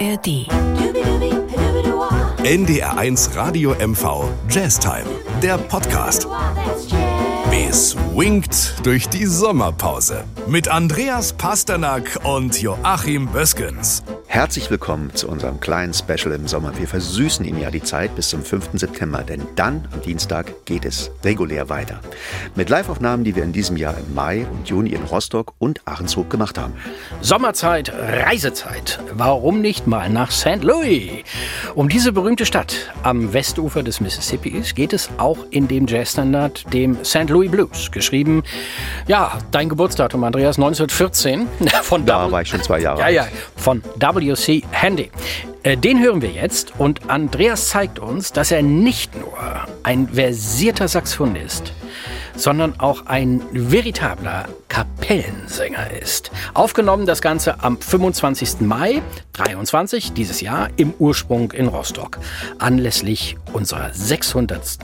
ARD. NDR1 Radio MV Jazztime, der Podcast. Es winkt durch die Sommerpause mit Andreas Pasternak und Joachim Böskens. Herzlich willkommen zu unserem kleinen Special im Sommer. Wir versüßen Ihnen ja die Zeit bis zum 5. September, denn dann am Dienstag geht es regulär weiter. Mit Liveaufnahmen, die wir in diesem Jahr im Mai und Juni in Rostock und Ahrenshoop gemacht haben. Sommerzeit, Reisezeit. Warum nicht mal nach St. Louis? Um diese berühmte Stadt am Westufer des Mississippi geht es auch in dem Jazzstandard, dem St. Louis Blues. Geschrieben, ja, dein Geburtsdatum, Andreas, 1914. Von da war ich schon zwei Jahre Ja, ja, von W.C. Handy. Äh, Den hören wir jetzt und Andreas zeigt uns, dass er nicht nur ein versierter Saxophonist, sondern auch ein veritabler Kapellensänger ist. Aufgenommen das Ganze am 25. Mai 23 dieses Jahr im Ursprung in Rostock, anlässlich unserer 600.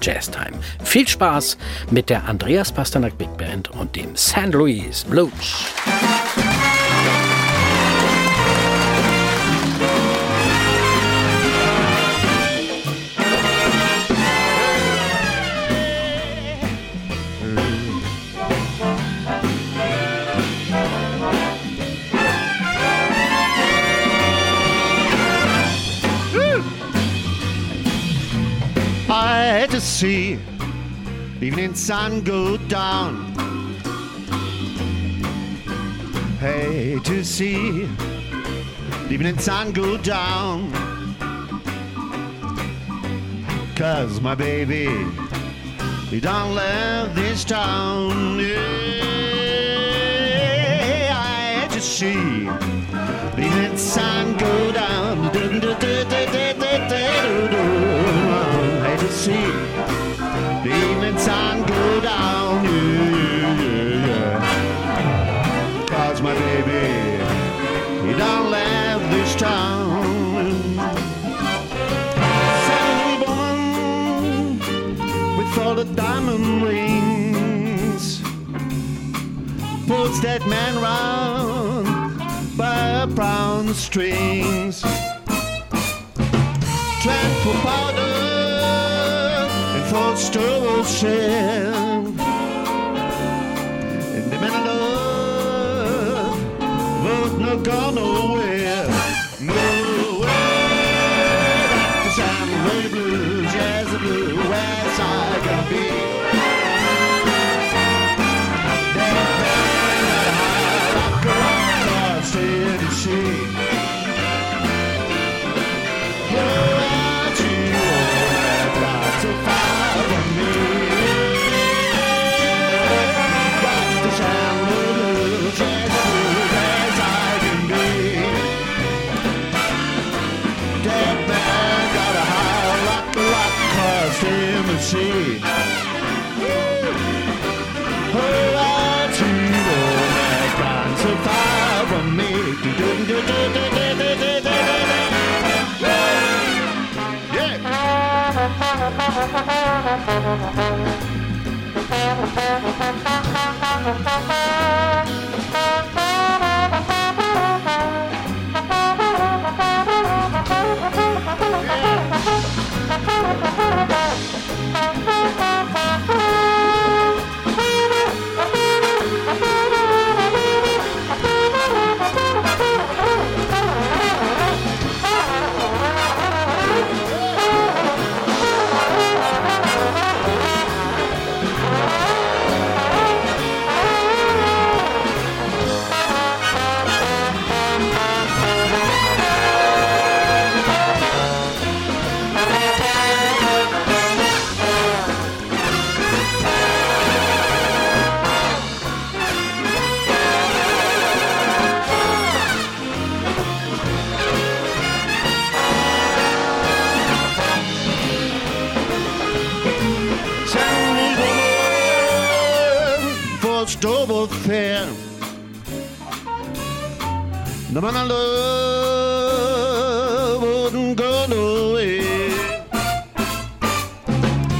Jazztime. Viel Spaß mit der Andreas Pasternak Big Band und dem St. Louis Blues. See evening sun go down. Hey, to see evening sun go down. Cause my baby, he don't love this town. Yeah, I to see evening sun go down. I had to see the evening go down. Yeah, yeah, yeah. Cause my baby, he don't love this town. Saturday woman with all the diamond rings pulls that man round by brown strings. Tranquil powder stubble shell. No the sound of the blues, jazz the blues. head got a high rock, lock, cause him and she. Her eyes, she will make on survive on me. Yeah. The man I love wouldn't go nowhere.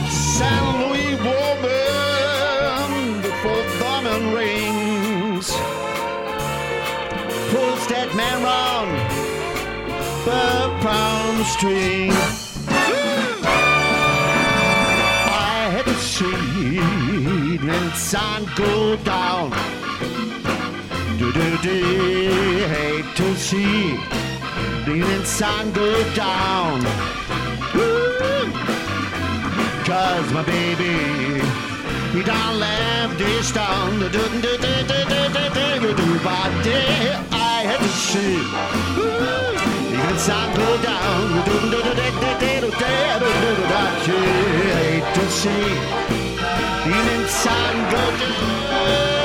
San Luis woman, the four diamond rings. Pulls that man round the street. I had to see the sun go down. Hate to see the sun go down. Cause my baby, he done left this town. Do do but I had to see. The sun go down. Do do do do hate to see. The sun go Was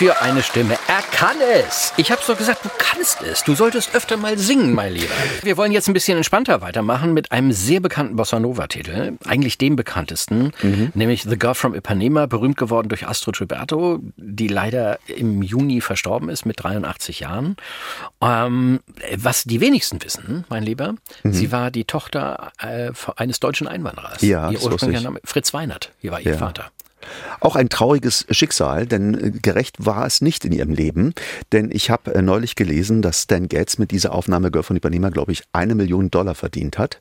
für eine Stimme. Er kann es. Ich hab's doch gesagt, du kannst es. Du solltest öfter mal singen, mein Lieber. Wir wollen jetzt ein bisschen entspannter weitermachen mit einem sehr bekannten Bossa Nova Titel. Eigentlich dem bekanntesten, nämlich The Girl from Ipanema, berühmt geworden durch Astrid Gilberto, die leider im Juni verstorben ist mit 83 Jahren. Ähm, was die wenigsten wissen, mein Lieber, sie war die Tochter äh, eines deutschen Einwanderers. Ja, Ihr ursprünglicher ich. Name Fritz Weinert. Hier war ihr Ja. Vater. Auch ein trauriges Schicksal, denn äh, gerecht war es nicht in ihrem Leben. Denn ich habe äh, neulich gelesen, dass Stan Getz mit dieser Aufnahme Girl von Ipanema, glaube ich, eine Million Dollar verdient hat.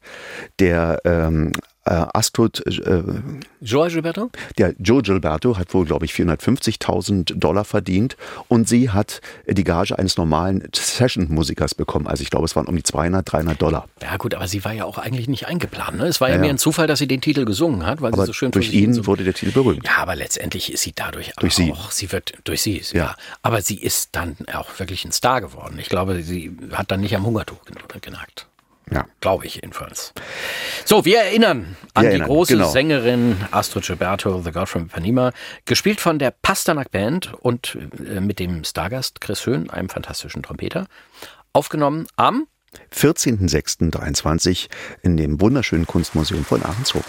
Der ähm, äh, Astrid, äh, Joao Gilberto? der Joe Gilberto hat wohl, glaube ich, 450.000 Dollar verdient und sie hat die Gage eines normalen Session-Musikers bekommen. Also ich glaube, es waren um die 200, 300 Dollar. Ja gut, aber sie war ja auch eigentlich nicht eingeplant. Ne? Es war ja, Ja, mehr ein Zufall, dass sie den Titel gesungen hat, weil Aber sie so schön durch ihn wurde der Titel berühmt. Ja, aber letztendlich ist sie dadurch Durch auch, sie. sie wird durch sie, ja. Ja. Aber sie ist dann auch wirklich ein Star geworden. Ich glaube, sie hat dann nicht am Hungertuch gen- genagt. Ja. Glaube ich jedenfalls. So, wir erinnern an Wir die erinnern, große genau. Sängerin Astrid Gilberto, The Girl from Ipanema, gespielt von der Pasternak Band und äh, mit dem Stargast Chris Höhn, einem fantastischen Trompeter. Aufgenommen am 14.06.23 in dem wunderschönen Kunstmuseum von Ahrenshoop.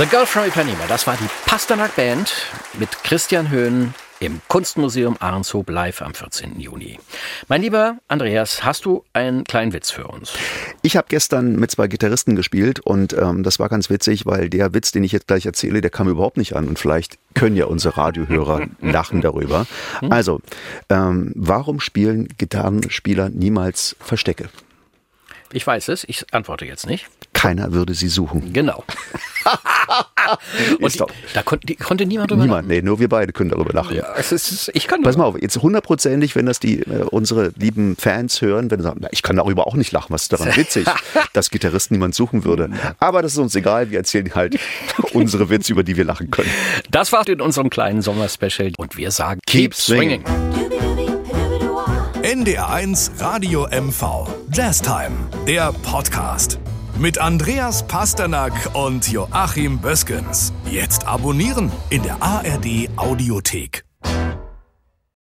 The Girl from Ipanema, das war die Pasternak Band mit Christian Höhn im Kunstmuseum Ahrenshoop live am 14. Juni. Mein lieber Andreas, hast du einen kleinen Witz für uns? Ich habe gestern mit zwei Gitarristen gespielt und ähm, das war ganz witzig, weil der Witz, den ich jetzt gleich erzähle, der kam überhaupt nicht an und vielleicht können ja unsere Radiohörer lachen darüber. Also, ähm, warum spielen Gitarrenspieler niemals Verstecke? Ich weiß es, ich antworte jetzt nicht. Keiner würde sie suchen. Genau. Und die, da konnte, die, konnte niemand drüber Niemand, nee, nur wir beide können darüber lachen. Ja, es ist, ich kann Pass mal auf, jetzt hundertprozentig, wenn das die äh, unsere lieben Fans hören, wenn sie sagen, na, ich kann darüber auch nicht lachen, was ist daran witzig, dass Gitarristen niemand suchen würde. Aber das ist uns egal, wir erzählen halt unsere Witze, über die wir lachen können. Das war in unserem kleinen Sommerspecial und wir sagen Keep, swinging. NDR1 Radio MV Jazztime, der Podcast. Mit Andreas Pasternak und Joachim Böskens. Jetzt abonnieren in der ARD Audiothek.